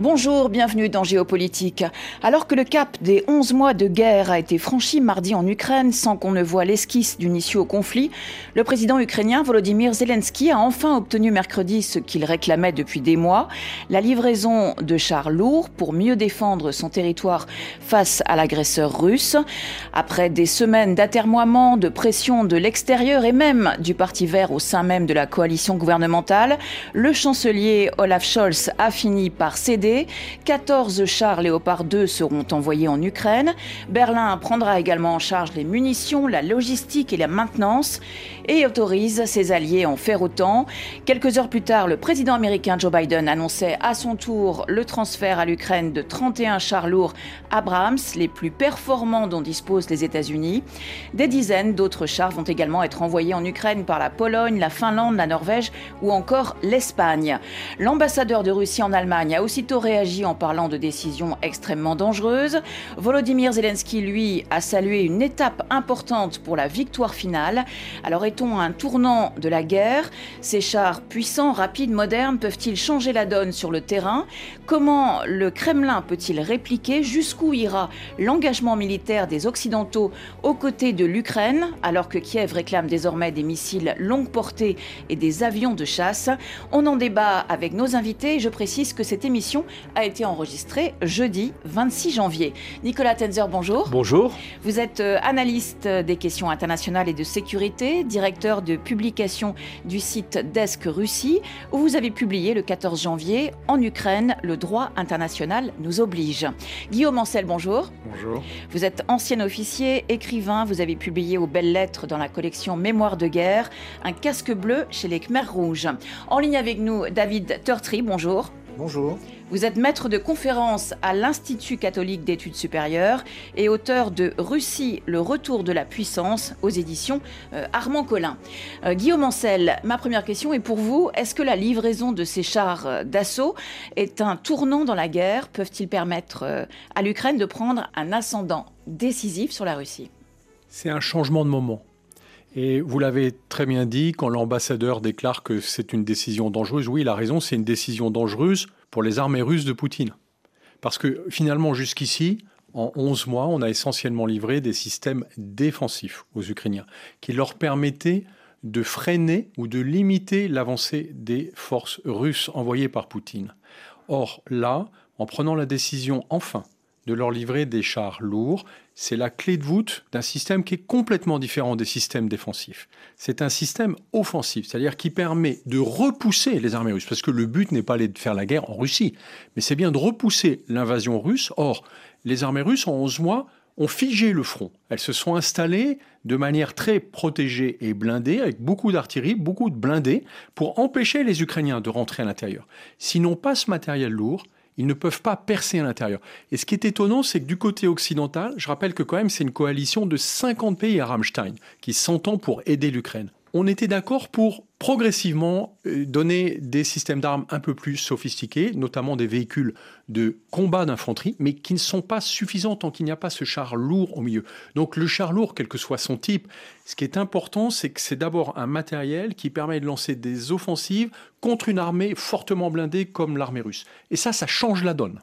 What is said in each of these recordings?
Bonjour, bienvenue dans Géopolitique. Alors que le cap des 11 mois de guerre a été franchi mardi en Ukraine sans qu'on ne voit l'esquisse d'une issue au conflit, le président ukrainien Volodymyr Zelensky a enfin obtenu mercredi ce qu'il réclamait depuis des mois, la livraison de chars lourds pour mieux défendre son territoire face à l'agresseur russe. Après des semaines d'atermoiement, de pression de l'extérieur et même du Parti vert au sein même de la coalition gouvernementale, le chancelier Olaf Scholz a fini par céder 14 chars Léopard 2 seront envoyés en Ukraine. Berlin prendra également en charge les munitions, la logistique et la maintenance et autorise ses alliés à en faire autant. Quelques heures plus tard, le président américain Joe Biden annonçait à son tour le transfert à l'Ukraine de 31 chars lourds Abrams, les plus performants dont disposent les États-Unis. Des dizaines d'autres chars vont également être envoyés en Ukraine par la Pologne, la Finlande, la Norvège ou encore l'Espagne. L'ambassadeur de Russie en Allemagne a aussitôt réagi en parlant de décisions extrêmement dangereuses. Volodymyr Zelensky, lui, a salué une étape importante pour la victoire finale. Alors est-on un tournant de la guerre? Ces chars puissants, rapides, modernes peuvent-ils changer la donne sur le terrain? Comment le Kremlin peut-il répliquer? Jusqu'où ira l'engagement militaire des Occidentaux aux côtés de l'Ukraine, alors que Kiev réclame désormais des missiles longue portée et des avions de chasse? On en débat avec nos invités. Je précise que cette émission a été enregistré jeudi 26 janvier. Nicolas Tenzer, bonjour. Bonjour. Vous êtes euh, analyste des questions internationales et de sécurité, directeur de publication du site Desk Russie, où vous avez publié le 14 janvier En Ukraine, le droit international nous oblige. Guillaume Ancel, bonjour. Bonjour. Vous êtes ancien officier, écrivain, vous avez publié aux belles lettres dans la collection Mémoire de guerre, un casque bleu chez les Khmers rouges. En ligne avec nous, David Turtry, bonjour. Bonjour. Vous êtes maître de conférence à l'Institut catholique d'études supérieures et auteur de Russie, le retour de la puissance aux éditions euh, Armand Collin. Euh, Guillaume Ancel, ma première question est pour vous. Est-ce que la livraison de ces chars euh, d'assaut est un tournant dans la guerre? Peuvent-ils permettre à l'Ukraine de prendre un ascendant décisif sur la Russie? C'est un changement de moment. Et vous l'avez très bien dit, quand l'ambassadeur déclare que c'est une décision dangereuse, oui, il a raison, c'est une décision dangereuse pour les armées russes de Poutine. Parce que finalement, jusqu'ici, en 11 mois, on a essentiellement livré des systèmes défensifs aux Ukrainiens, qui leur permettaient de freiner ou de limiter l'avancée des forces russes envoyées par Poutine. Or, là, en prenant la décision enfin de leur livrer des chars lourds, c'est la clé de voûte d'un système qui est complètement différent des systèmes défensifs. C'est un système offensif, c'est-à-dire qui permet de repousser les armées russes, parce que le but n'est pas de faire la guerre en Russie, mais c'est bien de repousser l'invasion russe. Or, les armées russes, en 11 mois, ont figé le front. Elles se sont installées de manière très protégée et blindée, avec beaucoup d'artillerie, beaucoup de blindés, pour empêcher les Ukrainiens de rentrer à l'intérieur. S'ils n'ont pas ce matériel lourd, ils ne peuvent pas percer à l'intérieur. Et ce qui est étonnant, c'est que du côté occidental, je rappelle que quand même c'est une coalition de 50 pays à Rammstein qui s'entend pour aider l'Ukraine on était d'accord pour progressivement euh, donner des systèmes d'armes un peu plus sophistiqués, notamment des véhicules de combat d'infanterie, mais qui ne sont pas suffisants tant qu'il n'y a pas ce char lourd au milieu. Donc le char lourd, quel que soit son type, ce qui est important, c'est que c'est d'abord un matériel qui permet de lancer des offensives contre une armée fortement blindée comme l'armée russe. Et ça, ça change la donne.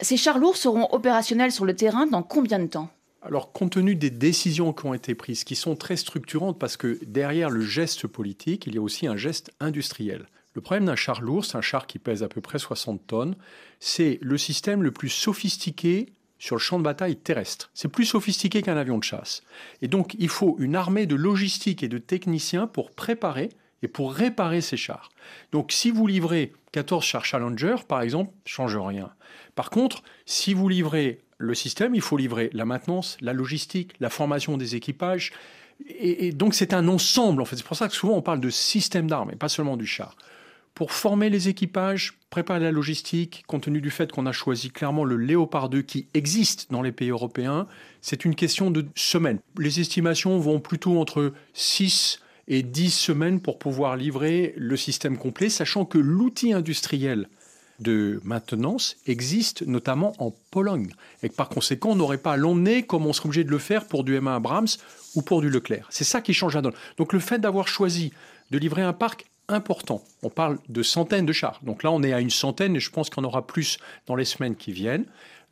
Ces chars lourds seront opérationnels sur le terrain dans combien de temps? Alors, compte tenu des décisions qui ont été prises, qui sont très structurantes, parce que derrière le geste politique, il y a aussi un geste industriel. Le problème d'un char lourd, c'est un char qui pèse à peu près 60 tonnes, c'est le système le plus sophistiqué sur le champ de bataille terrestre. C'est plus sophistiqué qu'un avion de chasse. Et donc, il faut une armée de logistique et de techniciens pour préparer et pour réparer ces chars. Donc, si vous livrez 14 chars Challenger, par exemple, change rien. Par contre, si vous livrez le système, il faut livrer la maintenance, la logistique, la formation des équipages. Et, donc c'est un ensemble, en fait. C'est pour ça que souvent on parle de système d'armes et pas seulement du char. Pour former les équipages, préparer la logistique, compte tenu du fait qu'on a choisi clairement le Léopard 2 qui existe dans les pays européens, c'est une question de semaines. Les estimations vont plutôt entre 6 et 10 semaines pour pouvoir livrer le système complet, sachant que l'outil industriel de maintenance existe notamment en Pologne. Et que par conséquent, on n'aurait pas à l'emmener comme on serait obligé de le faire pour du M1 Abrams ou pour du Leclerc. C'est ça qui change la donne. Donc le fait d'avoir choisi de livrer un parc important. On parle de centaines de chars. Donc là, on est à une centaine et je pense qu'on aura plus dans les semaines qui viennent.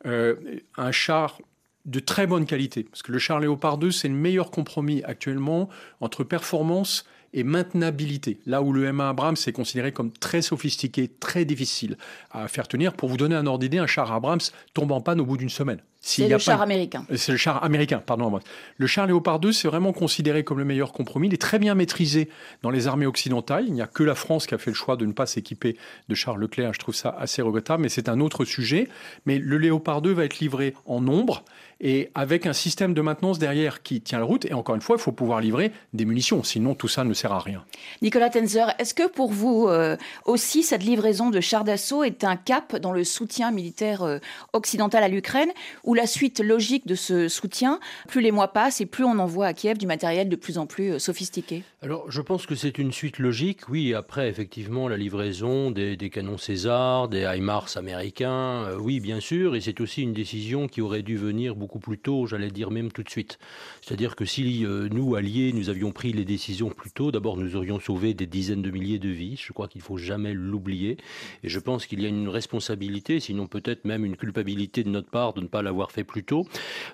Euh, un char de très bonne qualité, parce que le char Léopard 2, c'est le meilleur compromis actuellement entre performance et maintenabilité. Là où le M1 Abrams est considéré comme très sophistiqué, très difficile à faire tenir. Pour vous donner un ordre d'idée, un char Abrams tombe en panne au bout d'une semaine. C'est le char américain. C'est le char américain, pardon. Le char Léopard 2, c'est vraiment considéré comme le meilleur compromis. Il est très bien maîtrisé dans les armées occidentales. Il n'y a que la France qui a fait le choix de ne pas s'équiper de chars Leclerc. Je trouve ça assez regrettable, mais c'est un autre sujet. Mais le Léopard 2 va être livré en nombre et avec un système de maintenance derrière qui tient la route. Et encore une fois, il faut pouvoir livrer des munitions, sinon tout ça ne sert à rien. Nicolas Tenzer, est-ce que pour vous euh, aussi, cette livraison de chars d'assaut est un cap dans le soutien militaire euh, occidental à l'Ukraine, ou la suite logique de ce soutien, plus les mois passent et plus on envoie à Kiev du matériel de plus en plus euh, sophistiqué? Alors, je pense que c'est une suite logique, oui. Après, effectivement, la livraison des, canons César, des HIMARS américains, oui, bien sûr, et c'est aussi une décision qui aurait dû venir beaucoup plus tôt, j'allais dire même tout de suite. C'est-à-dire que si euh, nous, alliés, nous avions pris les décisions plus tôt, d'abord nous aurions sauvé des dizaines de milliers de vies. Je crois qu'il faut jamais l'oublier. Et je pense qu'il y a une responsabilité, sinon peut-être même une culpabilité de notre part de ne pas l'avoir fait plus tôt.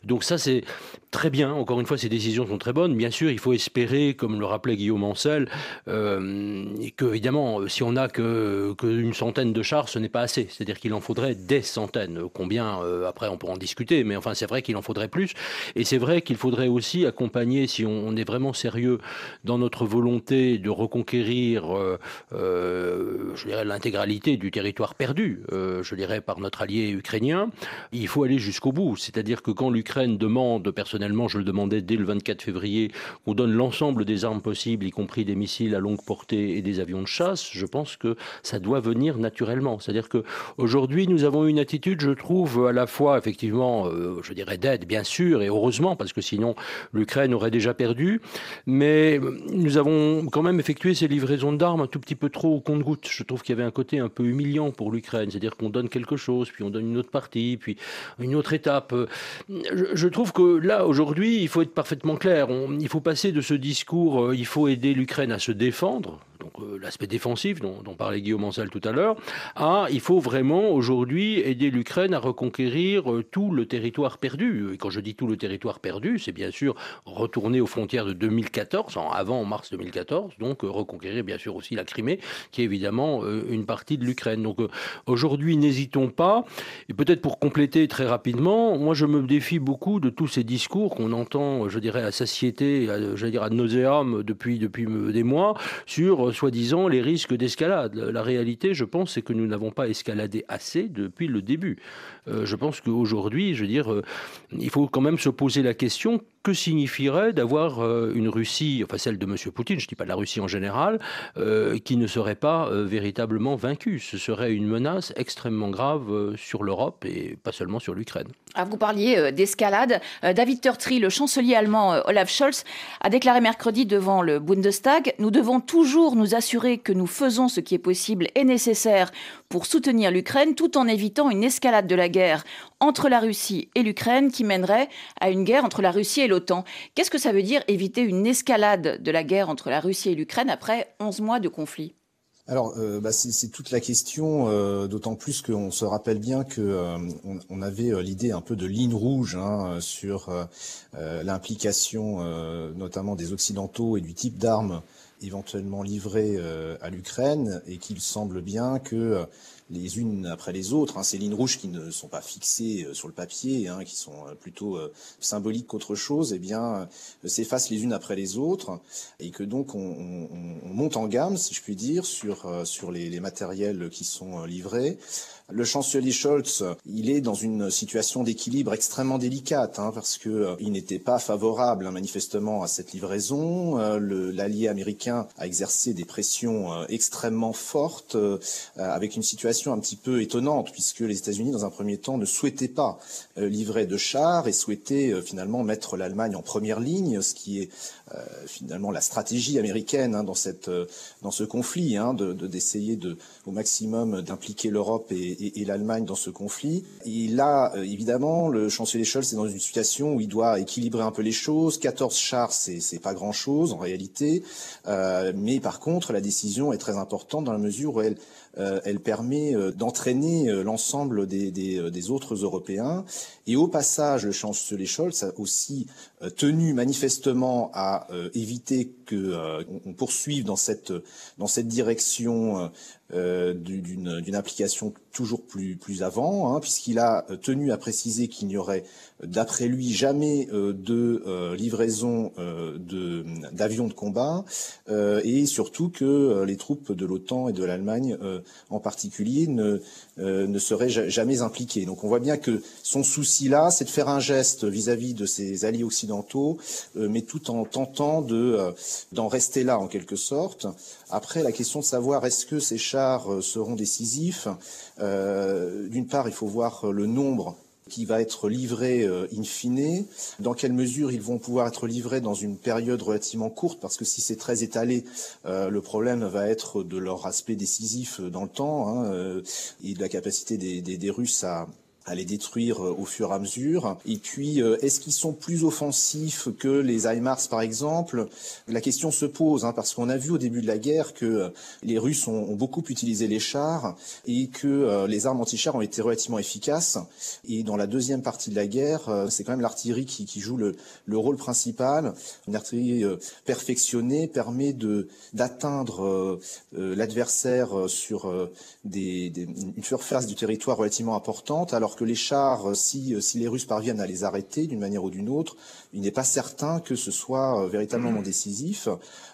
Donc ça, c'est très bien. Encore une fois, ces décisions sont très bonnes. Bien sûr, il faut espérer, comme le rappelait Guillaume Ancel, euh, que évidemment, si on n'a que qu'une centaine de chars, ce n'est pas assez. C'est-à-dire qu'il en faudrait des centaines. Combien euh, Après, on pourra en discuter. Mais enfin, c'est vrai qu'il en faudrait plus. Et c'est vrai qu'il faudrait aussi accompagner, si on, est vraiment sérieux dans notre volonté de reconquérir, euh, euh, je dirais, l'intégralité du territoire perdu, euh, je dirais, par notre allié ukrainien, il faut aller jusqu'au bout. C'est-à-dire que quand l'Ukraine demande, personnellement, je le demandais dès le 24 février, qu'on donne l'ensemble des armes possibles, y compris des missiles à longue portée et des avions de chasse, je pense que ça doit venir naturellement. C'est-à-dire que aujourd'hui, nous avons une attitude, je trouve, à la fois, effectivement, je dirais, d'aide, bien sûr, et heureusement, parce que sinon l'Ukraine aurait déjà perdu. Mais nous avons quand même effectué ces livraisons d'armes un tout petit peu trop au compte-goutte. Je trouve qu'il y avait un côté un peu humiliant pour l'Ukraine, c'est-à-dire qu'on donne quelque chose, puis on donne une autre partie, puis une autre étape. Je, trouve que là, aujourd'hui, il faut être parfaitement clair. il faut passer de ce discours, euh, il faut aider l'Ukraine à se défendre, euh, l'aspect défensif dont, parlait Guillaume Ancel tout à l'heure, à il faut vraiment aujourd'hui aider l'Ukraine à reconquérir euh, tout le territoire perdu. Et quand je dis tout le territoire perdu, c'est bien sûr retourner aux frontières de 2014, avant mars 2014, donc euh, reconquérir bien sûr aussi la Crimée, qui est évidemment une partie de l'Ukraine. Donc aujourd'hui, n'hésitons pas. Et peut-être pour compléter très rapidement, moi je me défie beaucoup de tous ces discours qu'on entend, je dirais, à satiété, je dire à nauséam depuis, depuis des mois, sur soi-disant les risques d'escalade. La réalité, je pense, c'est que nous n'avons pas escaladé assez depuis le début. Euh, je pense qu'aujourd'hui, je veux dire, euh, il faut quand même se poser la question que signifierait d'avoir euh, une Russie, enfin celle de M. Poutine, je ne dis pas de la Russie en général, qui ne serait pas véritablement vaincue. Ce serait une menace extrêmement grave sur l'Europe et pas seulement sur l'Ukraine. Ah, vous parliez d'escalade. David Turtri, le chancelier allemand Olaf Scholz, a déclaré mercredi devant le Bundestag Nous devons toujours nous assurer que nous faisons ce qui est possible et nécessaire pour soutenir l'Ukraine tout en évitant une escalade de la guerre entre la Russie et l'Ukraine qui mènerait à une guerre entre la Russie et Qu'est-ce que ça veut dire éviter une escalade de la guerre entre la Russie et l'Ukraine après 11 mois de conflit? Alors, euh, bah, c'est toute la question, euh, d'autant plus qu'on se rappelle bien que euh, on, avait l'idée un peu de ligne rouge hein, sur l'implication, notamment des occidentaux et du type d'armes éventuellement livrées à l'Ukraine, et qu'il semble bien que les unes après les autres, hein, ces lignes rouges qui ne sont pas fixées euh, sur le papier, hein, qui sont euh, plutôt euh, symboliques qu'autre chose, eh bien, s'effacent les unes après les autres, et que donc on, monte en gamme, si je puis dire, sur sur les, les matériels qui sont livrés. Le chancelier Scholz, il est dans une situation d'équilibre extrêmement délicate, hein, parce que euh, il n'était pas favorable hein, manifestement à cette livraison. Euh, L'allié américain a exercé des pressions euh, extrêmement fortes, avec une situation un petit peu étonnante, puisque les États-Unis, dans un premier temps, ne souhaitaient pas livrer de chars et souhaitaient finalement mettre l'Allemagne en première ligne, ce qui est finalement la stratégie américaine hein, dans cette dans ce conflit, hein, de d'essayer de, au maximum d'impliquer l'Europe et, l'Allemagne dans ce conflit. Et là, évidemment, le chancelier Scholz est dans une situation où il doit équilibrer un peu les choses. 14 chars, c'est c'est pas grand chose en réalité, mais par contre, la décision est très importante dans la mesure où elle euh, elle permet euh, d'entraîner euh, l'ensemble des, des, autres Européens. Et au passage, le chancelier Scholz a aussi tenu manifestement à éviter que on poursuive dans cette dans cette direction d'une application toujours plus plus avant, hein, puisqu'il a tenu à préciser qu'il n'y aurait, d'après lui, jamais de livraison d'avions de combat, et surtout que les troupes de l'OTAN et de l'Allemagne en particulier ne, euh, ne serait jamais impliqué. Donc on voit bien que son souci là, c'est de faire un geste vis-à-vis de ses alliés occidentaux, euh, mais tout en tentant de euh, d'en rester là en quelque sorte. Après, la question de savoir est-ce que ces chars seront décisifs. D'une part, il faut voir le nombre qui va être livré euh, in fine, dans quelle mesure ils vont pouvoir être livrés dans une période relativement courte, parce que si c'est très étalé, euh, le problème va être de leur aspect décisif dans le temps hein, euh, et de la capacité des Russes à, à les détruire euh, au fur et à mesure. Et puis, euh, est-ce qu'ils sont plus offensifs que les HIMARS, par exemple? La question se pose, hein, parce qu'on a vu au début de la guerre que euh, les Russes ont, beaucoup utilisé les chars et que les armes anti-chars ont été relativement efficaces. Et dans la deuxième partie de la guerre, c'est quand même l'artillerie qui, joue le, le, rôle principal. Une artillerie perfectionnée permet de d'atteindre l'adversaire sur une surface du territoire relativement importante, alors que les chars, euh, si, euh, si les Russes parviennent à les arrêter d'une manière ou d'une autre, il n'est pas certain que ce soit euh, véritablement décisif.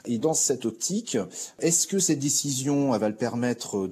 Et dans cette optique, est-ce que cette décision va le permettre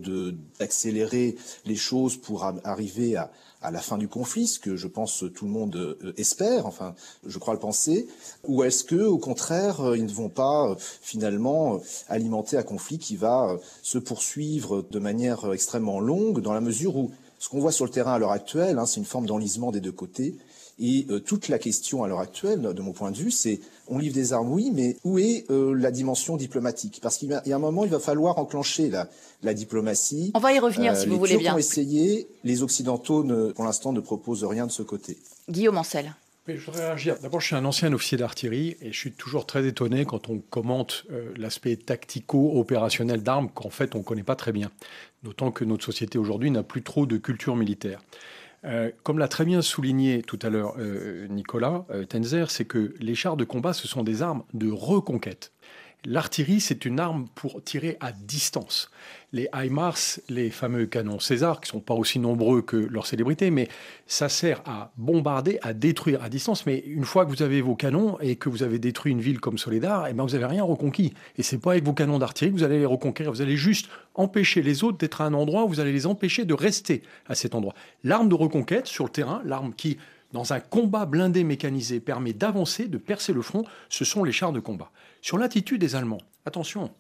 d'accélérer les choses pour arriver à, à la fin du conflit, ce que je pense tout le monde espère, enfin, je crois le penser, ou est-ce que, au contraire, ils ne vont pas finalement alimenter un conflit qui va se poursuivre de manière extrêmement longue, dans la mesure où ce qu'on voit sur le terrain à l'heure actuelle, hein, c'est une forme d'enlisement des deux côtés. Et euh, toute la question à l'heure actuelle, de mon point de vue, c'est on livre des armes, oui, mais où est euh, la dimension diplomatique? Parce qu'il y a un moment, il va falloir enclencher la, la diplomatie. On va y revenir, si euh, vous voulez bien. ont essayé, les Occidentaux, ne, pour l'instant, ne proposent rien de ce côté. Guillaume Ancel. Je voudrais réagir. D'abord, je suis un ancien officier d'artillerie et je suis toujours très étonné quand on commente l'aspect tactico-opérationnel d'armes qu'en fait on ne connaît pas très bien. D'autant que notre société aujourd'hui n'a plus trop de culture militaire. Euh, comme l'a très bien souligné tout à l'heure euh, Nicolas euh, Tenzer, c'est que les chars de combat, ce sont des armes de reconquête. L'artillerie, c'est une arme pour tirer à distance. Les HIMARS, les fameux canons César, qui sont pas aussi nombreux que leurs célébrités, mais ça sert à bombarder, à détruire à distance. Mais une fois que vous avez vos canons et que vous avez détruit une ville comme Soledar, eh ben vous n'avez rien reconquis. Et c'est pas avec vos canons d'artillerie que vous allez les reconquérir. Vous allez juste empêcher les autres d'être à un endroit où vous allez les empêcher de rester à cet endroit. L'arme de reconquête sur le terrain, l'arme qui dans un combat blindé mécanisé permet d'avancer, de percer le front, ce sont les chars de combat. Sur l'attitude des Allemands, attention,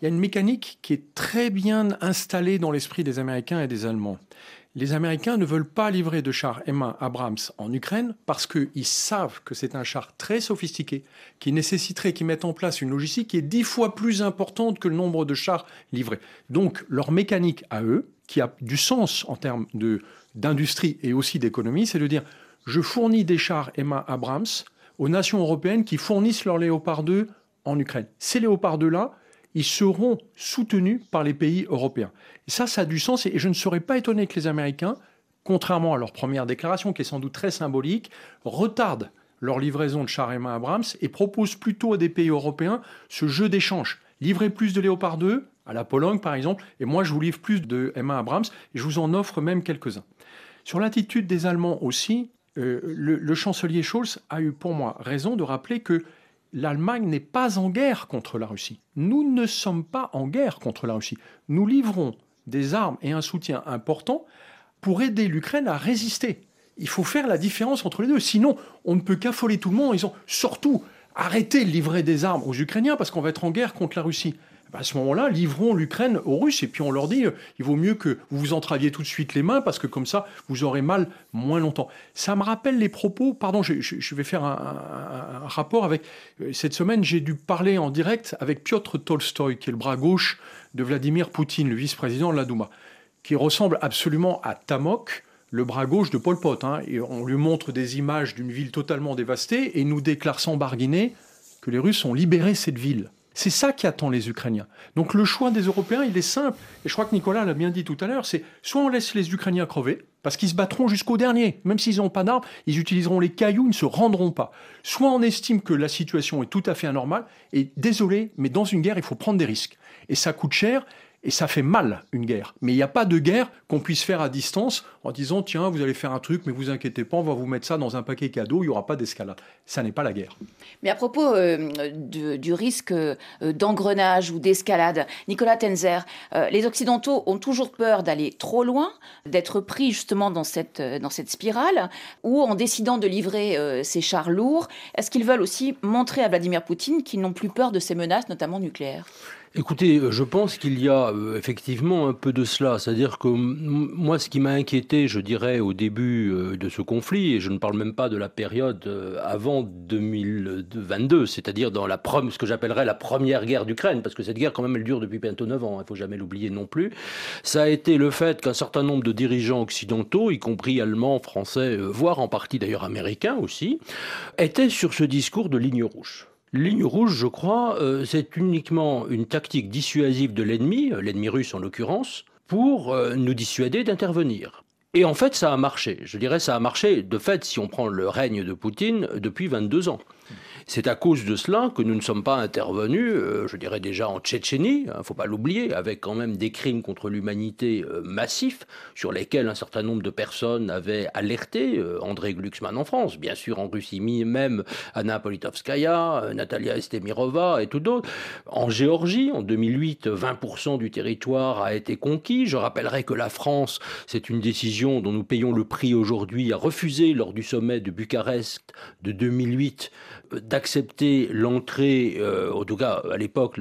il y a une mécanique qui est très bien installée dans l'esprit des Américains et des Allemands. Les Américains ne veulent pas livrer de chars M1 Abrams en Ukraine parce qu'ils savent que c'est un char très sophistiqué qui nécessiterait qu'ils mettent en place une logistique qui est dix fois plus importante que le nombre de chars livrés. Donc leur mécanique à eux, qui a du sens en termes d'industrie et aussi d'économie, c'est de dire je fournis des chars Emma Abrams aux nations européennes qui fournissent leurs Léopard 2 en Ukraine. Ces Léopard 2-là, ils seront soutenus par les pays européens. Et ça, ça a du sens et je ne serais pas étonné que les Américains, contrairement à leur première déclaration, qui est sans doute très symbolique, retardent leur livraison de chars Abrams et proposent plutôt à des pays européens ce jeu d'échange. Livrez plus de Léopard 2, à la Pologne par exemple, et moi je vous livre plus de Emma Abrams, et je vous en offre même quelques-uns. Sur l'attitude des Allemands aussi, euh, le, chancelier Scholz a eu pour moi raison de rappeler que l'Allemagne n'est pas en guerre contre la Russie. Nous ne sommes pas en guerre contre la Russie. Nous livrons des armes et un soutien important pour aider l'Ukraine à résister. Il faut faire la différence entre les deux. Sinon, on ne peut qu'affoler tout le monde. Ils ont surtout arrêté de livrer des armes aux Ukrainiens parce qu'on va être en guerre contre la Russie. À ce moment-là, livrons l'Ukraine aux Russes et puis on leur dit euh, il vaut mieux que vous vous entraviez tout de suite les mains parce que comme ça, vous aurez mal moins longtemps. Ça me rappelle les propos, pardon, je, vais faire un, rapport avec. Euh, cette semaine, j'ai dû parler en direct avec Piotr Tolstoï, qui est le bras gauche de Vladimir Poutine, le vice-président de la Douma, qui ressemble absolument à Tamok, le bras gauche de Pol Pot. Hein. et on lui montre des images d'une ville totalement dévastée et nous déclare sans barguiner que les Russes ont libéré cette ville. C'est ça qui attend les Ukrainiens. Donc le choix des Européens, il est simple. Et je crois que Nicolas l'a bien dit tout à l'heure, c'est soit on laisse les Ukrainiens crever, parce qu'ils se battront jusqu'au dernier. Même s'ils n'ont pas d'armes, ils utiliseront les cailloux, ils ne se rendront pas. Soit on estime que la situation est tout à fait anormale, et désolé, mais dans une guerre, il faut prendre des risques. Et ça coûte cher, et ça fait mal, une guerre. Mais il n'y a pas de guerre qu'on puisse faire à distance en disant tiens, vous allez faire un truc, mais vous inquiétez pas, on va vous mettre ça dans un paquet cadeau, il n'y aura pas d'escalade. Ça n'est pas la guerre. Mais à propos euh, du risque euh, d'engrenage ou d'escalade, Nicolas Tenzer, euh, les Occidentaux ont toujours peur d'aller trop loin, d'être pris justement dans cette, dans cette spirale, ou en décidant de livrer ces chars lourds, est-ce qu'ils veulent aussi montrer à Vladimir Poutine qu'ils n'ont plus peur de ces menaces, notamment nucléaires? Écoutez, euh, je pense qu'il y a euh, effectivement un peu de cela. C'est-à-dire que moi, ce qui m'a inquiété, je dirais, au début euh, de ce conflit, et je ne parle même pas de la période avant 2022, c'est-à-dire dans la ce que j'appellerais la première guerre d'Ukraine, parce que cette guerre, quand même, elle dure depuis bientôt 9 ans, il ne faut jamais l'oublier non plus, ça a été le fait qu'un certain nombre de dirigeants occidentaux, y compris allemands, français, voire en partie d'ailleurs américains aussi, étaient sur ce discours de ligne rouge. Ligne rouge, je crois, euh, c'est uniquement une tactique dissuasive de l'ennemi, euh, l'ennemi russe en l'occurrence, pour euh, nous dissuader d'intervenir. Et en fait, ça a marché. Je dirais, ça a marché, de fait, si on prend le règne de Poutine, depuis 22 ans. C'est à cause de cela que nous ne sommes pas intervenus, euh, je dirais déjà en Tchétchénie, il hein, ne faut pas l'oublier, avec quand même des crimes contre l'humanité euh, massifs, sur lesquels un certain nombre de personnes avaient alerté, euh, André Glucksmann en France, bien sûr en Russie même, Anna Politkovskaya, Natalia Estemirova et tout d'autres. En Géorgie, en 2008, 20% du territoire a été conquis. Je rappellerai que la France, c'est une décision dont nous payons le prix aujourd'hui, a refusé lors du sommet de Bucarest de 2008 d'accepter l'entrée, euh, en tout cas à l'époque,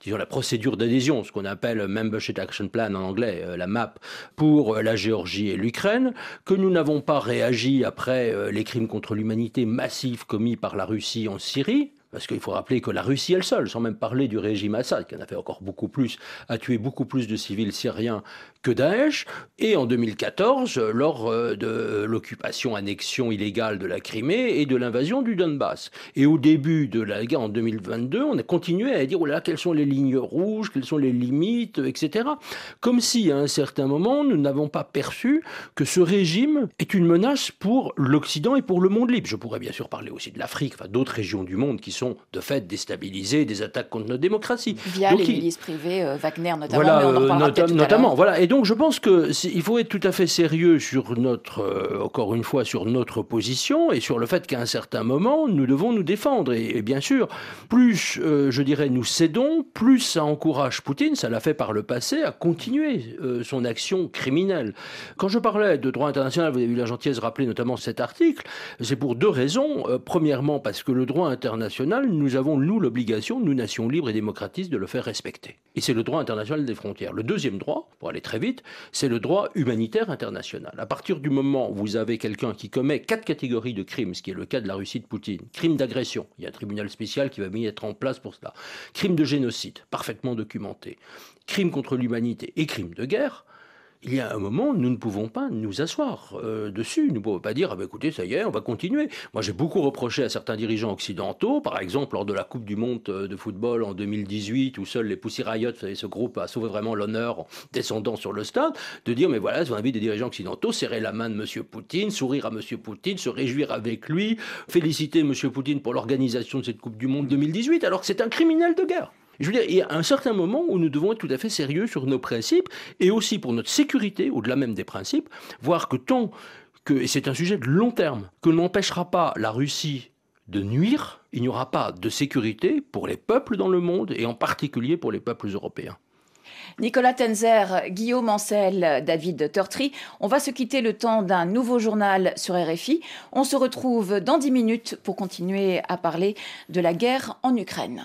disons la procédure d'adhésion, ce qu'on appelle Membership Action Plan en anglais, euh, la MAP, pour la Géorgie et l'Ukraine, que nous n'avons pas réagi après euh, les crimes contre l'humanité massifs commis par la Russie en Syrie, parce qu'il faut rappeler que la Russie elle seule, sans même parler du régime Assad, qui en a fait encore beaucoup plus, a tué beaucoup plus de civils syriens que Daesh. Et en 2014, lors euh, de l'occupation, annexion illégale de la Crimée et de l'invasion du Donbass. Et au début de la guerre en 2022, on a continué à dire, oh là, quelles sont les lignes rouges, quelles sont les limites, etc. Comme si, à un certain moment, nous n'avons pas perçu que ce régime est une menace pour l'Occident et pour le monde libre. Je pourrais bien sûr parler aussi de l'Afrique, enfin d'autres régions du monde qui sont de fait déstabilisées, des attaques contre notre démocratie. Via les milices privées, euh, Wagner notamment. Voilà, euh, notamment. Voilà. Et donc je pense qu'il faut être tout à fait sérieux sur notre, euh, encore une fois, sur notre position et sur le fait qu'à un certain moment, nous devons nous défendre. Et, bien sûr, plus, je dirais, nous cédons, plus ça encourage Poutine, ça l'a fait par le passé, à continuer son action criminelle. Quand je parlais de droit international, vous avez eu la gentillesse de rappeler notamment cet article, c'est pour deux raisons. premièrement, parce que le droit international nous avons, nous, l'obligation, nous, nations libres et démocratistes, de le faire respecter. Et c'est le droit international des frontières. Le deuxième droit, pour aller très vite, c'est le droit humanitaire international. À partir du moment où vous avez quelqu'un qui commet quatre catégories de crimes, ce qui est le cas de la Russie de Poutine, crime d'agression, il y a un tribunal spécial qui va être en place pour cela, crime de génocide, parfaitement documenté, crime contre l'humanité et crime de guerre, il y a un moment, nous ne pouvons pas nous asseoir euh, dessus. Nous ne pouvons pas dire, ah ben écoutez, ça y est, on va continuer. Moi, j'ai beaucoup reproché à certains dirigeants occidentaux, par exemple lors de la Coupe du Monde euh, de football en 2018, où seuls les Pussy Riot, ce groupe a sauvé vraiment l'honneur en descendant sur le stade, de dire, mais voilà, on invite des dirigeants occidentaux, serrer la main de M. Poutine, sourire à M. Poutine, se réjouir avec lui, féliciter M. Poutine pour l'organisation de cette Coupe du Monde 2018, alors que c'est un criminel de guerre. Je veux dire, il y a un certain moment où nous devons être tout à fait sérieux sur nos principes et aussi pour notre sécurité, au-delà même des principes, voir que tant que, et c'est un sujet de long terme, que n'empêchera pas la Russie de nuire, il n'y aura pas de sécurité pour les peuples dans le monde et en particulier pour les peuples européens. Nicolas Tenzer, Guillaume Ancel, David Turtry. On va se quitter le temps d'un nouveau journal sur RFI. On se retrouve dans 10 minutes pour continuer à parler de la guerre en Ukraine.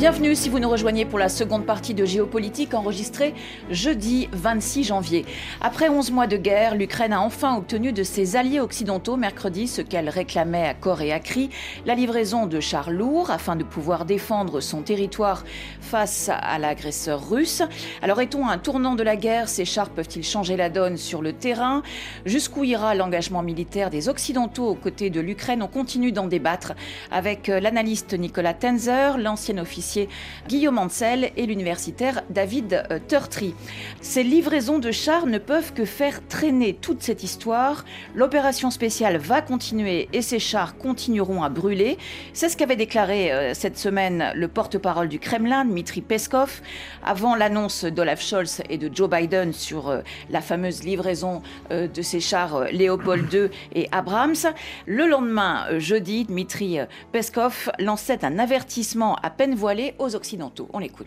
Bienvenue si vous nous rejoignez pour la seconde partie de Géopolitique enregistrée jeudi 26 janvier. Après 11 mois de guerre, l'Ukraine a enfin obtenu de ses alliés occidentaux mercredi ce qu'elle réclamait à corps et à cri, la livraison de chars lourds afin de pouvoir défendre son territoire face à l'agresseur russe. Alors est-on à un tournant de la guerre? Ces chars peuvent-ils changer la donne sur le terrain? Jusqu'où ira l'engagement militaire des Occidentaux aux côtés de l'Ukraine? On continue d'en débattre avec l'analyste Nicolas Tenzer, l'ancien officier Guillaume Ansel et l'universitaire David euh, Turtry. Ces livraisons de chars ne peuvent que faire traîner toute cette histoire. L'opération spéciale va continuer et ces chars continueront à brûler. C'est ce qu'avait déclaré euh, cette semaine le porte-parole du Kremlin, Dmitri Peskov, avant l'annonce d'Olaf Scholz et de Joe Biden sur euh, la fameuse livraison de ces chars Léopold II et Abrams. Le lendemain, jeudi, Dmitri Peskov lançait un avertissement à peine voilé aux Occidentaux. On l'écoute.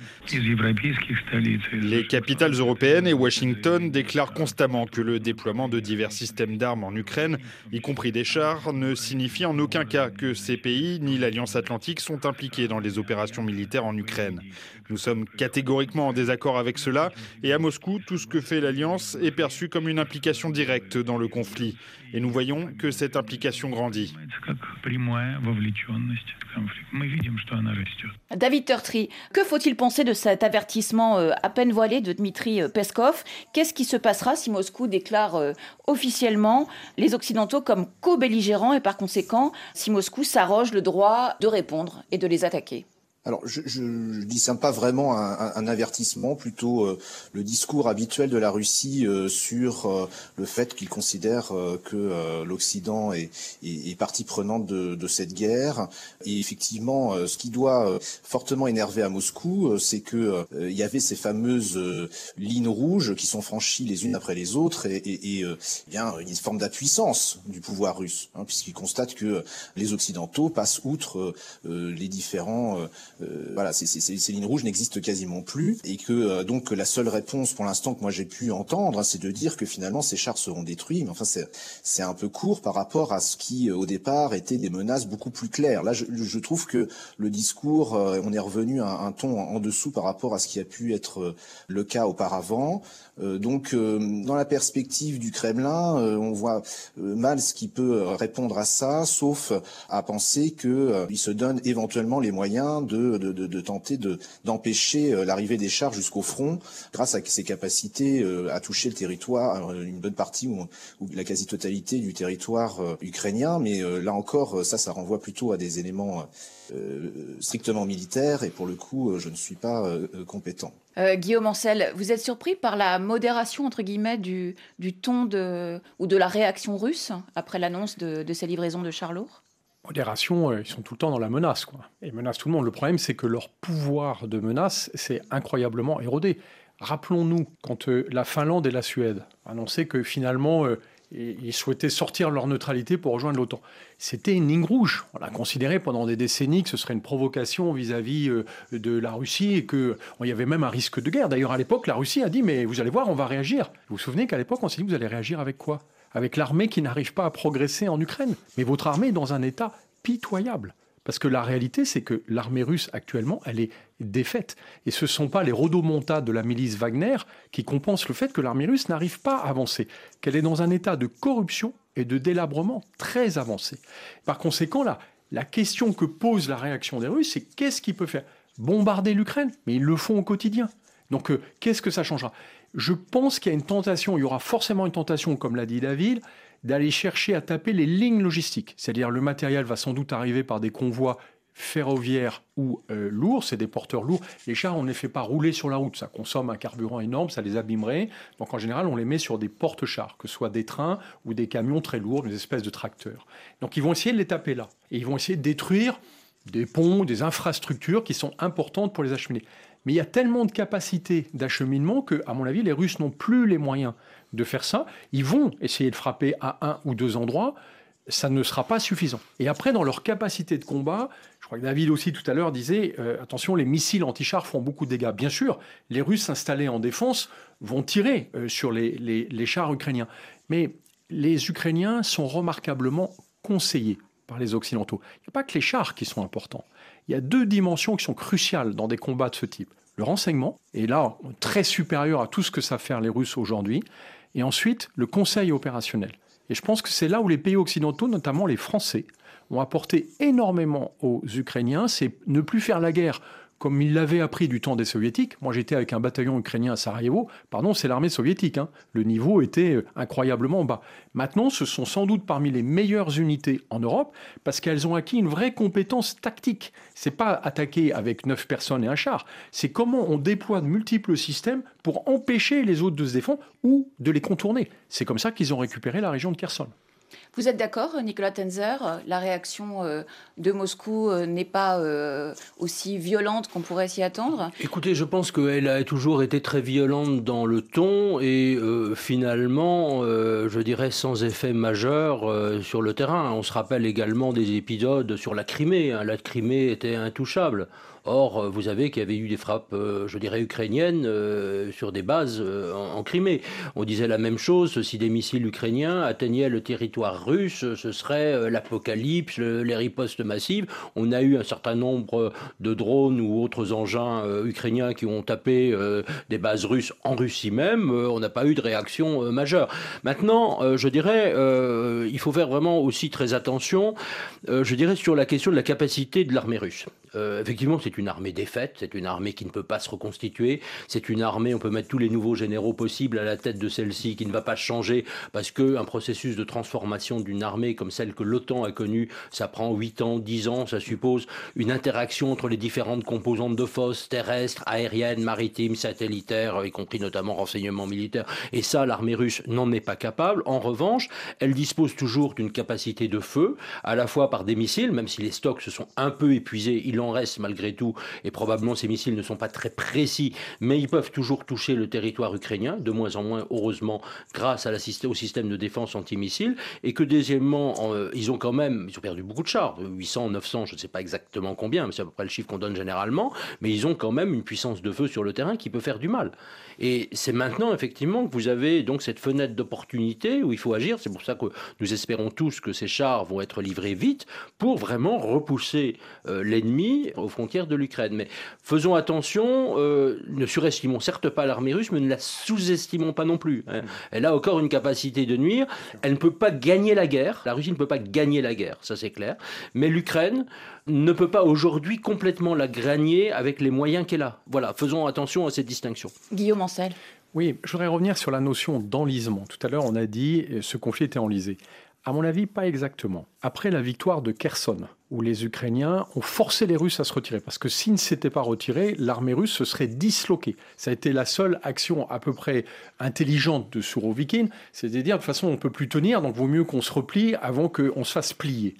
Les capitales européennes et Washington déclarent constamment que le déploiement de divers systèmes d'armes en Ukraine, y compris des chars, ne signifie en aucun cas que ces pays ni l'Alliance atlantique sont impliqués dans les opérations militaires en Ukraine. Nous sommes catégoriquement en désaccord avec cela et à Moscou, tout ce que fait l'Alliance est perçu comme une implication directe dans le conflit. Et nous voyons que cette implication grandit. David Turtry, que faut-il penser de cet avertissement euh, à peine voilé de Dmitri euh, Peskov? Qu'est-ce qui se passera si Moscou déclare euh, officiellement les Occidentaux comme co-belligérants et par conséquent si Moscou s'arroge le droit de répondre et de les attaquer? Alors, je, ne discerne pas vraiment un, avertissement, plutôt euh, le discours habituel de la Russie euh, sur euh, le fait qu'il considère que l'Occident est, est, partie prenante de, cette guerre. Et effectivement, ce qui doit fortement énerver à Moscou, c'est que il y avait ces fameuses lignes rouges qui sont franchies les unes après les autres, et, et, et bien une forme d'impuissance du pouvoir russe, hein, puisqu'il constate que les Occidentaux passent outre les différents euh, voilà, ces, lignes rouges n'existent quasiment plus et que euh, donc la seule réponse pour l'instant que moi j'ai pu entendre, hein, c'est de dire que finalement ces chars seront détruits. Mais enfin, c'est un peu court par rapport à ce qui euh, au départ était des menaces beaucoup plus claires. Là, je, je trouve que le discours, on est revenu à un, ton en, dessous par rapport à ce qui a pu être le cas auparavant. donc, dans la perspective du Kremlin, on voit mal ce qui peut répondre à ça, sauf à penser qu'il se donne éventuellement les moyens de de, tenter d'empêcher euh, l'arrivée des chars jusqu'au front grâce à ses capacités euh, à toucher le territoire, euh, une bonne partie ou, la quasi-totalité du territoire ukrainien. Mais là encore, ça, ça renvoie plutôt à des éléments strictement militaires et pour le coup, je ne suis pas compétent. Guillaume Ancel, vous êtes surpris par la modération entre guillemets du, ton de, ou de la réaction russe après l'annonce de, de ces livraisons de chars lourds? Modération, euh, ils sont tout le temps dans la menace. Quoi. Et ils menacent tout le monde. Le problème, c'est que leur pouvoir de menace s'est incroyablement érodé. Rappelons-nous, quand euh, la Finlande et la Suède annonçaient que finalement, euh, ils souhaitaient sortir leur neutralité pour rejoindre l'OTAN. C'était une ligne rouge. On a considéré pendant des décennies que ce serait une provocation vis-à-vis de la Russie et qu'il y avait même un risque de guerre. D'ailleurs, à l'époque, la Russie a dit, mais vous allez voir, on va réagir. Vous vous souvenez qu'à l'époque, on s'est dit, vous allez réagir avec quoi? Avec l'armée qui n'arrive pas à progresser en Ukraine. Mais votre armée est dans un état pitoyable. Parce que la réalité, c'est que l'armée russe actuellement, elle est défaite. Et ce ne sont pas les rodomontades de la milice Wagner qui compensent le fait que l'armée russe n'arrive pas à avancer, qu'elle est dans un état de corruption et de délabrement très avancé. Par conséquent, là, la question que pose la réaction des Russes, c'est qu'est-ce qu'ils peuvent faire? Bombarder l'Ukraine? Mais ils le font au quotidien. Donc, euh, qu'est-ce que ça changera? Je pense qu'il y a une tentation, il y aura forcément une tentation, comme l'a dit David, d'aller chercher à taper les lignes logistiques. C'est-à-dire le matériel va sans doute arriver par des convois ferroviaires ou euh, lourds, c'est des porteurs lourds. Les chars, on ne les fait pas rouler sur la route, ça consomme un carburant énorme, ça les abîmerait. Donc en général, on les met sur des porte-chars, que ce soit des trains ou des camions très lourds, des espèces de tracteurs. Donc ils vont essayer de les taper là. Et ils vont essayer de détruire des ponts, des infrastructures qui sont importantes pour les acheminer. Mais il y a tellement de capacités d'acheminement que, à mon avis, les Russes n'ont plus les moyens de faire ça. Ils vont essayer de frapper à un ou deux endroits. Ça ne sera pas suffisant. Et après, dans leur capacité de combat, je crois que David aussi tout à l'heure disait euh, attention, les missiles anti-chars font beaucoup de dégâts. Bien sûr, les Russes installés en défense vont tirer euh, sur les, les chars ukrainiens. Mais les Ukrainiens sont remarquablement conseillés par les Occidentaux. Il n'y a pas que les chars qui sont importants. Il y a deux dimensions qui sont cruciales dans des combats de ce type. Le renseignement, et là très supérieur à tout ce que savent faire les Russes aujourd'hui, et ensuite le conseil opérationnel. Et je pense que c'est là où les pays occidentaux, notamment les Français, ont apporté énormément aux Ukrainiens, c'est ne plus faire la guerre comme il l'avait appris du temps des soviétiques. Moi, j'étais avec un bataillon ukrainien à Sarajevo. Pardon, c'est l'armée soviétique. Hein. Le niveau était euh, incroyablement bas. Maintenant, ce sont sans doute parmi les meilleures unités en Europe parce qu'elles ont acquis une vraie compétence tactique. C'est pas attaquer avec neuf personnes et un char. C'est comment on déploie de multiples systèmes pour empêcher les autres de se défendre ou de les contourner. C'est comme ça qu'ils ont récupéré la région de Kherson. Vous êtes d'accord, Nicolas Tenzer La réaction euh, de Moscou euh, n'est pas euh, aussi violente qu'on pourrait s'y attendre? Écoutez, je pense qu'elle a toujours été très violente dans le ton et finalement, je dirais sans effet majeur sur le terrain. On se rappelle également des épisodes sur la Crimée. Hein. La Crimée était intouchable. Or, euh, vous savez qu'il y avait eu des frappes, euh, je dirais, ukrainiennes euh, sur des bases en, Crimée. On disait la même chose, si des missiles ukrainiens atteignaient le territoire russe, ce serait l'apocalypse, les ripostes massives. On a eu un certain nombre de drones ou autres engins ukrainiens qui ont tapé des bases russes en Russie même. on n'a pas eu de réaction majeure. Maintenant, je dirais, il faut faire vraiment aussi très attention, je dirais, sur la question de la capacité de l'armée russe. effectivement, c'est une armée défaite, c'est une armée qui ne peut pas se reconstituer, c'est une armée, on peut mettre tous les nouveaux généraux possibles à la tête de celle-ci, qui ne va pas changer, parce qu'un processus de transformation d'une armée comme celle que l'OTAN a connue, ça prend 8 ans, 10 ans, ça suppose une interaction entre les différentes composantes de force terrestres, aériennes, maritimes, satellitaires, y compris notamment renseignements militaires. Et ça, l'armée russe n'en est pas capable. En revanche, elle dispose toujours d'une capacité de feu, à la fois par des missiles, même si les stocks se sont un peu épuisés, il en reste malgré tout et probablement ces missiles ne sont pas très précis, mais ils peuvent toujours toucher le territoire ukrainien, de moins en moins heureusement grâce au système de défense antimissile, et que deuxièmement, euh, ils ont quand même, ils ont perdu beaucoup de chars, 800, 900, je ne sais pas exactement combien, mais c'est à peu près le chiffre qu'on donne généralement, mais ils ont quand même une puissance de feu sur le terrain qui peut faire du mal. Et c'est maintenant effectivement que vous avez donc cette fenêtre d'opportunité où il faut agir. C'est pour ça que nous espérons tous que ces chars vont être livrés vite pour vraiment repousser euh, l'ennemi aux frontières de l'Ukraine. Mais faisons attention, euh, ne surestimons certes pas l'armée russe, mais ne la sous-estimons pas non plus. Hein. Elle a encore une capacité de nuire. Elle ne peut pas gagner la guerre. La Russie ne peut pas gagner la guerre, ça c'est clair. Mais l'Ukraine ne peut pas aujourd'hui complètement la gagner avec les moyens qu'elle a. Voilà, faisons attention à cette distinction. Guillaume Ancel. Oui, je voudrais revenir sur la notion d'enlisement. Tout à l'heure, on a dit que euh, ce conflit était enlisé. À mon avis, pas exactement. Après la victoire de Kherson, où les Ukrainiens ont forcé les Russes à se retirer, parce que s'ils ne s'étaient pas retirés, l'armée russe se serait disloquée. Ça a été la seule action à peu près intelligente de Surovikin, c'est-à-dire de toute façon on ne peut plus tenir, donc vaut mieux qu'on se replie avant qu'on se fasse plier.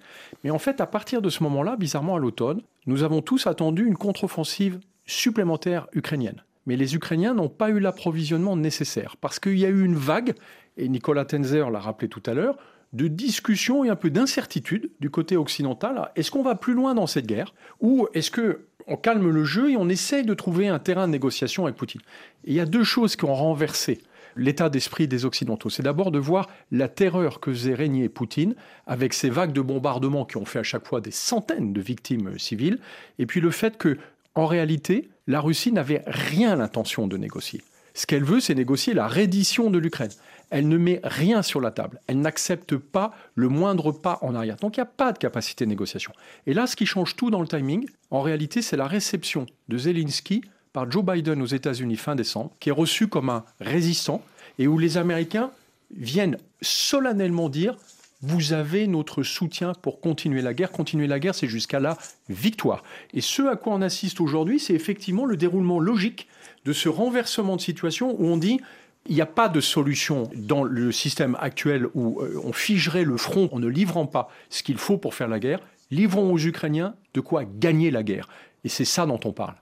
Mais en fait, à partir de ce moment-là, bizarrement à l'automne, nous avons tous attendu une contre-offensive supplémentaire ukrainienne. Mais les Ukrainiens n'ont pas eu l'approvisionnement nécessaire, parce qu'il y a eu une vague, et Nicolas Tenzer l'a rappelé tout à l'heure, de discussion et un peu d'incertitude du côté occidental. Est-ce qu'on va plus loin dans cette guerre ou est-ce que on calme le jeu et on essaye de trouver un terrain de négociation avec Poutine? Il y a deux choses qui ont renversé l'état d'esprit des Occidentaux. C'est d'abord de voir la terreur que faisait régner Poutine avec ces vagues de bombardements qui ont fait à chaque fois des centaines de victimes civiles, et puis le fait que, en réalité, la Russie n'avait rien l'intention de négocier. Ce qu'elle veut, c'est négocier la reddition de l'Ukraine elle ne met rien sur la table. Elle n'accepte pas le moindre pas en arrière. Donc il n'y a pas de capacité de négociation. Et là, ce qui change tout dans le timing, en réalité, c'est la réception de Zelensky par Joe Biden aux États-Unis fin décembre, qui est reçu comme un résistant et où les Américains viennent solennellement dire vous avez notre soutien pour continuer la guerre. Continuer la guerre, c'est jusqu'à la victoire. Et ce à quoi on assiste aujourd'hui, c'est effectivement le déroulement logique de ce renversement de situation où on dit il n'y a pas de solution dans le système actuel où euh, on figerait le front en ne livrant pas ce qu'il faut pour faire la guerre. Livrons aux Ukrainiens de quoi gagner la guerre. Et c'est ça dont on parle.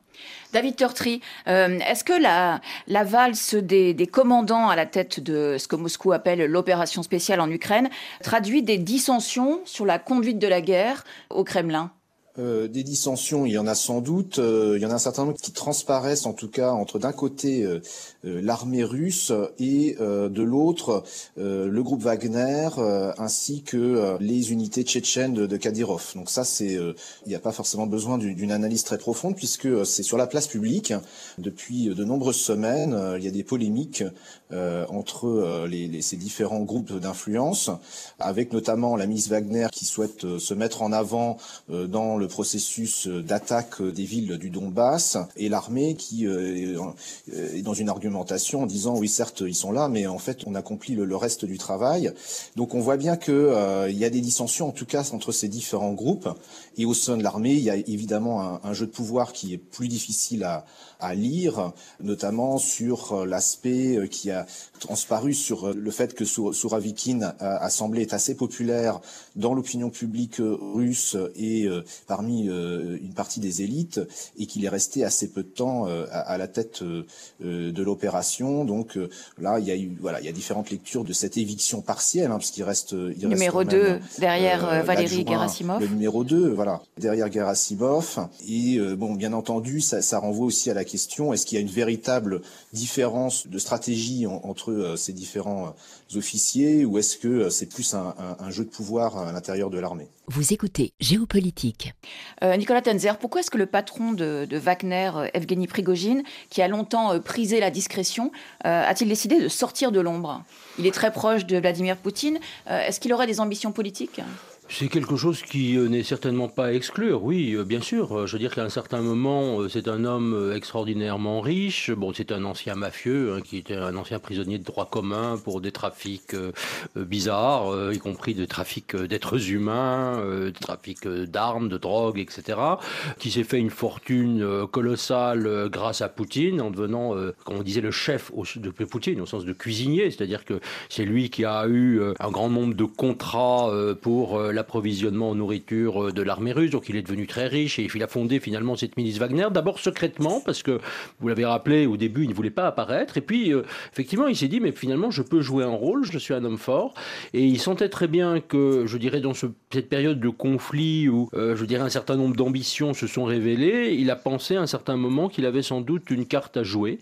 David Turtry, euh, est-ce que la, valse des, des, commandants à la tête de ce que Moscou appelle l'opération spéciale en Ukraine traduit des dissensions sur la conduite de la guerre au Kremlin? Euh, des dissensions, il y en a sans doute. Euh, il y en a un certain nombre qui transparaissent, en tout cas, entre d'un côté euh, l'armée russe et de l'autre le groupe Wagner, ainsi que les unités tchétchènes de, Kadyrov. Donc ça, c'est, il n'y a pas forcément besoin d'une analyse très profonde, puisque c'est sur la place publique depuis de nombreuses semaines. il y a des polémiques entre les, ces différents groupes d'influence, avec notamment la Miss Wagner qui souhaite se mettre en avant dans le processus d'attaque des villes du Donbass et l'armée qui euh, est dans une argumentation en disant oui certes ils sont là mais en fait on accomplit le, reste du travail. Donc on voit bien que euh, il y a des dissensions en tout cas entre ces différents groupes et au sein de l'armée il y a évidemment un, jeu de pouvoir qui est plus difficile à, à lire, notamment sur l'aspect qui a transparu sur le fait que Souravikin a, semblé être assez populaire dans l'opinion publique russe et parmi euh, une partie des élites et qu'il est resté assez peu de temps euh, à, la tête euh, de l'opération. Donc là, il y a eu voilà, il y a différentes lectures de cette éviction partielle, hein, parce qu'il reste il numéro 2 derrière Valérie Gerasimov. Le numéro 2, voilà, derrière Gerasimov. Et bon, bien entendu, ça, ça renvoie aussi à la question est-ce qu'il y a une véritable différence de stratégie entre ces différents officiers ou est-ce que c'est plus un, un, jeu de pouvoir à l'intérieur de l'armée? Vous écoutez Géopolitique. Euh, Nicolas Tenzer, pourquoi est-ce que le patron de, Wagner, euh, Evgeny Prigogine, qui a longtemps euh, prisé la discrétion, a-t-il décidé de sortir de l'ombre? Il est très proche de Vladimir Poutine. est-ce qu'il aurait des ambitions politiques? C'est quelque chose qui euh, n'est certainement pas à exclure, oui, euh, bien sûr. Euh, je veux dire qu'à un certain moment, c'est un homme extraordinairement riche. Bon, c'est un ancien mafieux, hein, qui était un ancien prisonnier de droit commun pour des trafics bizarres, y compris des trafics d'êtres humains, des trafics d'armes, de drogue, etc. Qui s'est fait une fortune colossale grâce à Poutine, en devenant, comme on disait, le chef de Poutine, au sens de cuisinier. C'est-à-dire que c'est lui qui a eu un grand nombre de contrats pour la l'approvisionnement en nourriture euh, de l'armée russe, donc il est devenu très riche et il a fondé finalement cette milice Wagner, d'abord secrètement, parce que vous l'avez rappelé, au début il ne voulait pas apparaître, et puis euh, effectivement il s'est dit, mais finalement je peux jouer un rôle, je suis un homme fort, et il sentait très bien que, je dirais, dans cette période de conflit où, euh, je dirais, un certain nombre d'ambitions se sont révélées, il a pensé à un certain moment qu'il avait sans doute une carte à jouer,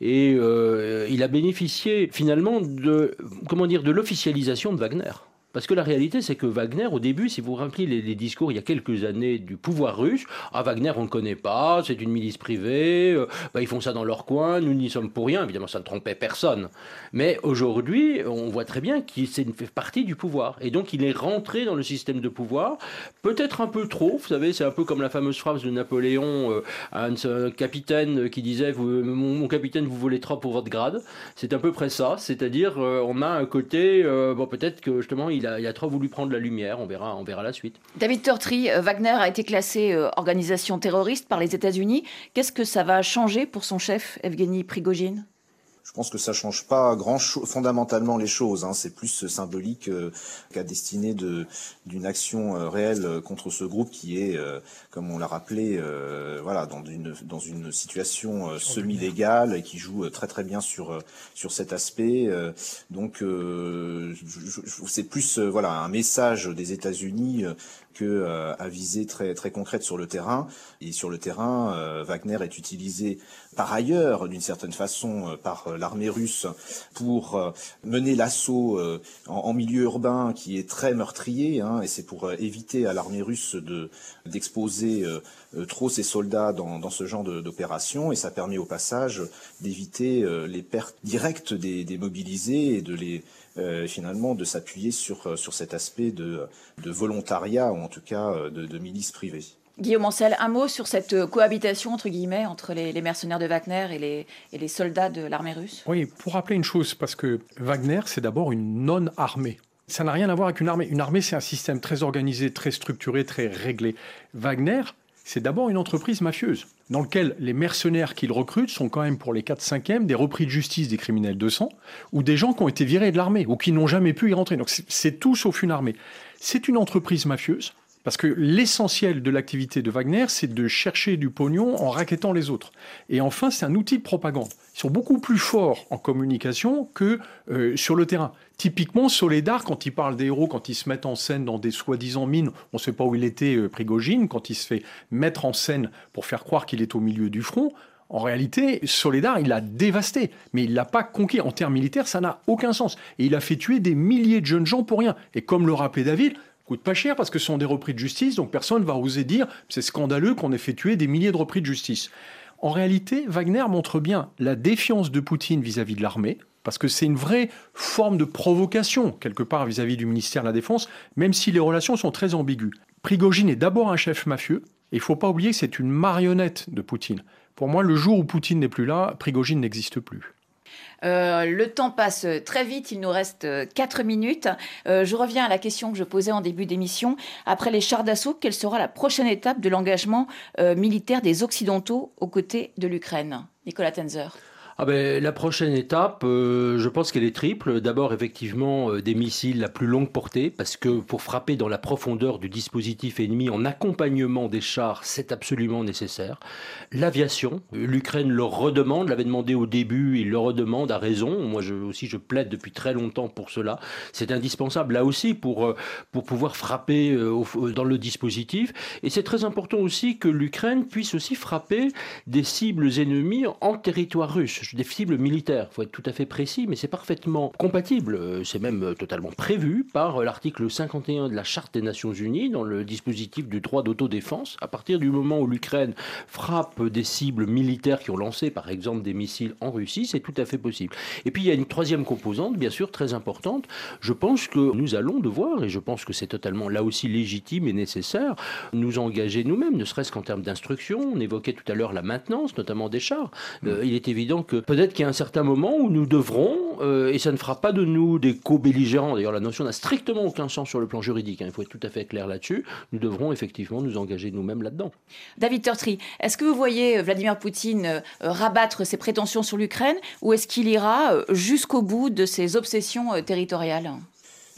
et il a bénéficié finalement de, comment dire, de l'officialisation de Wagner. Parce que la réalité, c'est que Wagner, au début, si vous rappelez les, discours il y a quelques années du pouvoir russe, ah Wagner, on ne connaît pas, c'est une milice privée, euh, bah, ils font ça dans leur coin, nous n'y sommes pour rien. Évidemment, ça ne trompait personne. Mais aujourd'hui, on voit très bien qu'il fait partie du pouvoir. Et donc, il est rentré dans le système de pouvoir, peut-être un peu trop. Vous savez, c'est un peu comme la fameuse phrase de Napoléon euh, à un, capitaine qui disait mon, capitaine, vous volez trop pour votre grade. C'est à peu près ça. C'est-à-dire, euh, on a un côté, bon, peut-être que justement, il il a, trop voulu prendre la lumière. On verra, la suite. David Tortry, euh, Wagner a été classé euh, organisation terroriste par les États-Unis. Qu'est-ce que ça va changer pour son chef, Evgeny Prigogine? Je pense que ça change pas grand fondamentalement les choses. Hein. C'est plus symbolique euh, qu'à destinée de d'une action euh, réelle contre ce groupe qui est, euh, comme on l'a rappelé, voilà, dans une dans une situation semi-légale et qui joue très très bien sur sur cet aspect. donc c'est plus voilà un message des États-Unis que à visée très très concrète sur le terrain. Et sur le terrain, Wagner est utilisé par ailleurs, d'une certaine façon, euh, par euh, l'armée russe pour euh, mener l'assaut en, milieu urbain qui est très meurtrier, hein, et c'est pour éviter à l'armée russe de d'exposer trop ses soldats dans, ce genre d'opération, et ça permet au passage d'éviter les pertes directes des, mobilisés et de les finalement de s'appuyer sur cet aspect de, de volontariat ou en tout cas de, de milice privée. Guillaume Ancel, un mot sur cette euh, cohabitation entre guillemets entre les, mercenaires de Wagner et les, et les soldats de l'armée russe? Oui, pour rappeler une chose, parce que Wagner, c'est d'abord une non-armée. Ça n'a rien à voir avec une armée. Une armée, c'est un système très organisé, très structuré, très réglé. Wagner, c'est d'abord une entreprise mafieuse, dans laquelle les mercenaires qu'il recrute sont quand même pour les 4-5e des repris de justice des criminels de sang, ou des gens qui ont été virés de l'armée, ou qui n'ont jamais pu y rentrer. Donc c'est tout sauf une armée. C'est une entreprise mafieuse Parce que l'essentiel de l'activité de Wagner, c'est de chercher du pognon en raquettant les autres. Et enfin, c'est un outil de propagande. Ils sont beaucoup plus forts en communication que euh, sur le terrain. Typiquement, Soledar, quand il parle des héros, quand ils se mettent en scène dans des soi-disant mines, on ne sait pas où il était, euh, Prigogine, quand il se fait mettre en scène pour faire croire qu'il est au milieu du front, en réalité, Soledar, il l'a dévasté, mais il l'a pas conquis. En termes militaires, ça n'a aucun sens. Et il a fait tuer des milliers de jeunes gens pour rien. Et comme le rappelait David, coûte pas cher parce que ce sont des repris de justice, donc personne va oser dire c'est scandaleux qu'on ait fait tuer des milliers de repris de justice. En réalité, Wagner montre bien la défiance de Poutine vis-à-vis de l'armée, parce que c'est une vraie forme de provocation, quelque part, vis-à-vis du ministère de la Défense, même si les relations sont très ambiguës. Prigogine est d'abord un chef mafieux, et il faut pas oublier que c'est une marionnette de Poutine. Pour moi, le jour où Poutine n'est plus là, Prigogine n'existe plus. Euh, le temps passe très vite, il nous reste 4 euh, minutes. Euh, je reviens à la question que je posais en début d'émission. Après les chars d'assaut, quelle sera la prochaine étape de l'engagement militaire des Occidentaux aux côtés de l'Ukraine? Nicolas Tenzer. Ah ben, la prochaine étape, euh, je pense qu'elle est triple. D'abord, effectivement, euh, des missiles à plus longue portée, parce que pour frapper dans la profondeur du dispositif ennemi en accompagnement des chars, c'est absolument nécessaire. L'aviation, l'Ukraine le redemande, l'avait demandé au début, il le redemande à raison. Moi je, aussi, je plaide depuis très longtemps pour cela. C'est indispensable, là aussi, pour, euh, pour pouvoir frapper dans le dispositif. Et c'est très important aussi que l'Ukraine puisse aussi frapper des cibles ennemies en territoire russe des cibles militaires. Il faut être tout à fait précis, mais c'est parfaitement compatible. Euh, c'est même euh, totalement prévu par euh, l'article 51 de la Charte des Nations Unies dans le dispositif du droit d'autodéfense. À partir du moment où l'Ukraine frappe des cibles militaires qui ont lancé, par exemple, des missiles en Russie, c'est tout à fait possible. Et puis il y a une troisième composante, bien sûr, très importante. Je pense que nous allons devoir, et je pense que c'est totalement là aussi légitime et nécessaire, nous engager nous-mêmes, ne serait-ce qu'en termes d'instruction. On évoquait tout à l'heure la maintenance, notamment des chars. il est évident peut-être qu'il y a un certain moment où nous devrons, euh, et ça ne fera pas de nous des co-belligérants, d'ailleurs la notion n'a strictement aucun sens sur le plan juridique, hein, il faut être tout à fait clair là-dessus, nous devrons effectivement nous engager nous-mêmes là-dedans. David Turtry, est-ce que vous voyez euh, Vladimir Poutine euh, rabattre ses prétentions sur l'Ukraine ou est-ce qu'il ira jusqu'au bout de ses obsessions territoriales?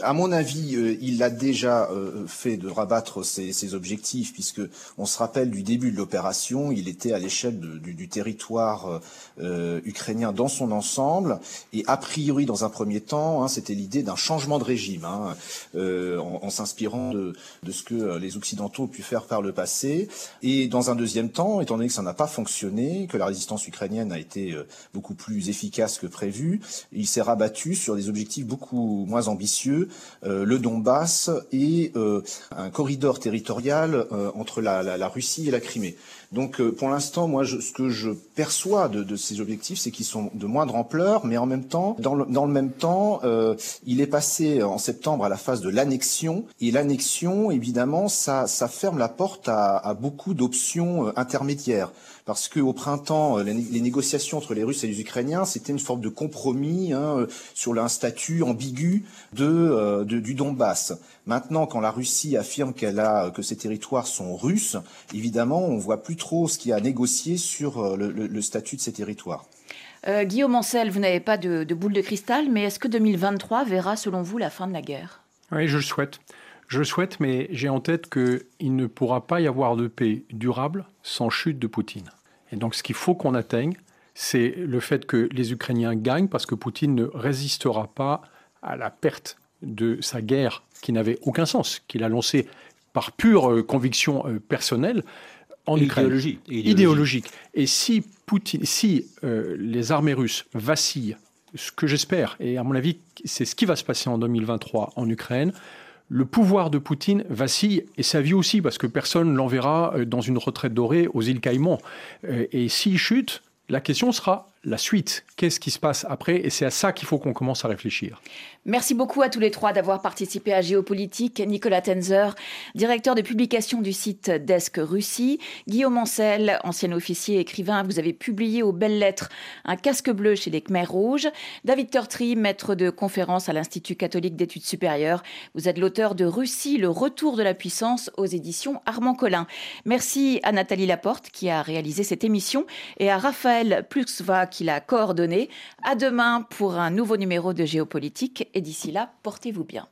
À mon avis, euh, il a déjà euh, fait de rabattre ses, objectifs, puisque on se rappelle du début de l'opération, il était à l'échelle du, territoire euh, ukrainien dans son ensemble, et a priori, dans un premier temps, hein, c'était l'idée d'un changement de régime, hein, en, s'inspirant de, de, ce que les Occidentaux ont pu faire par le passé. Et dans un deuxième temps, étant donné que ça n'a pas fonctionné, que la résistance ukrainienne a été beaucoup plus efficace que prévu, il s'est rabattu sur des objectifs beaucoup moins ambitieux le Donbass et euh, un corridor territorial euh, entre la, Russie et la Crimée. Donc pour l'instant, moi, ce que je perçois de, ces objectifs, c'est qu'ils sont de moindre ampleur, mais en même temps, dans le, même temps, il est passé en septembre à la phase de l'annexion, et l'annexion, évidemment, ça, ferme la porte à beaucoup d'options intermédiaires parce qu'au printemps, euh, les, négociations entre les Russes et les Ukrainiens, c'était une forme de compromis hein, euh, sur un statut ambigu euh, de, du Donbass. Maintenant, quand la Russie affirme qu'elle a que ces territoires sont russes, évidemment, on voit plus trop ce qu'il y a à négocier sur le, statut de ces territoires. Guillaume Ancel, vous n'avez pas de, de, boule de cristal, mais est-ce que 2023 verra, selon vous, la fin de la guerre? Oui, je le souhaite. Je le souhaite, mais j'ai en tête qu'il ne pourra pas y avoir de paix durable sans chute de Poutine. Et donc ce qu'il faut qu'on atteigne, c'est le fait que les Ukrainiens gagnent parce que Poutine ne résistera pas à la perte de sa guerre qui n'avait aucun sens, qu'il a lancée par pure euh, conviction euh, personnelle en Ukraine. Idéologie. Idéologique. Et si, Poutine, si euh, les armées russes vacillent, ce que j'espère, et à mon avis c'est ce qui va se passer en 2023 en Ukraine, le pouvoir de Poutine vacille et sa vie aussi, parce que personne ne l'enverra euh, dans une retraite dorée aux îles Caïmans. Euh, et s'il chute, la question sera la suite. Qu'est-ce qui se passe après? Et c'est à ça qu'il faut qu'on commence à réfléchir. Merci beaucoup à tous les trois d'avoir participé à Géopolitique. Nicolas Tenzer, directeur de publication du site Desk Russie. Guillaume Ancel, ancien officier écrivain, vous avez publié aux belles lettres Un casque bleu chez les Khmers rouges. David Turtry, maître de conférence à l'Institut catholique d'études supérieures. Vous êtes l'auteur de Russie, le retour de la puissance aux éditions Armand Collin. Merci à Nathalie Laporte qui a réalisé cette émission et à Raphaël Pluxva qui l'a coordonné. À demain pour un nouveau numéro de Géopolitique et d'ici là, portez-vous bien.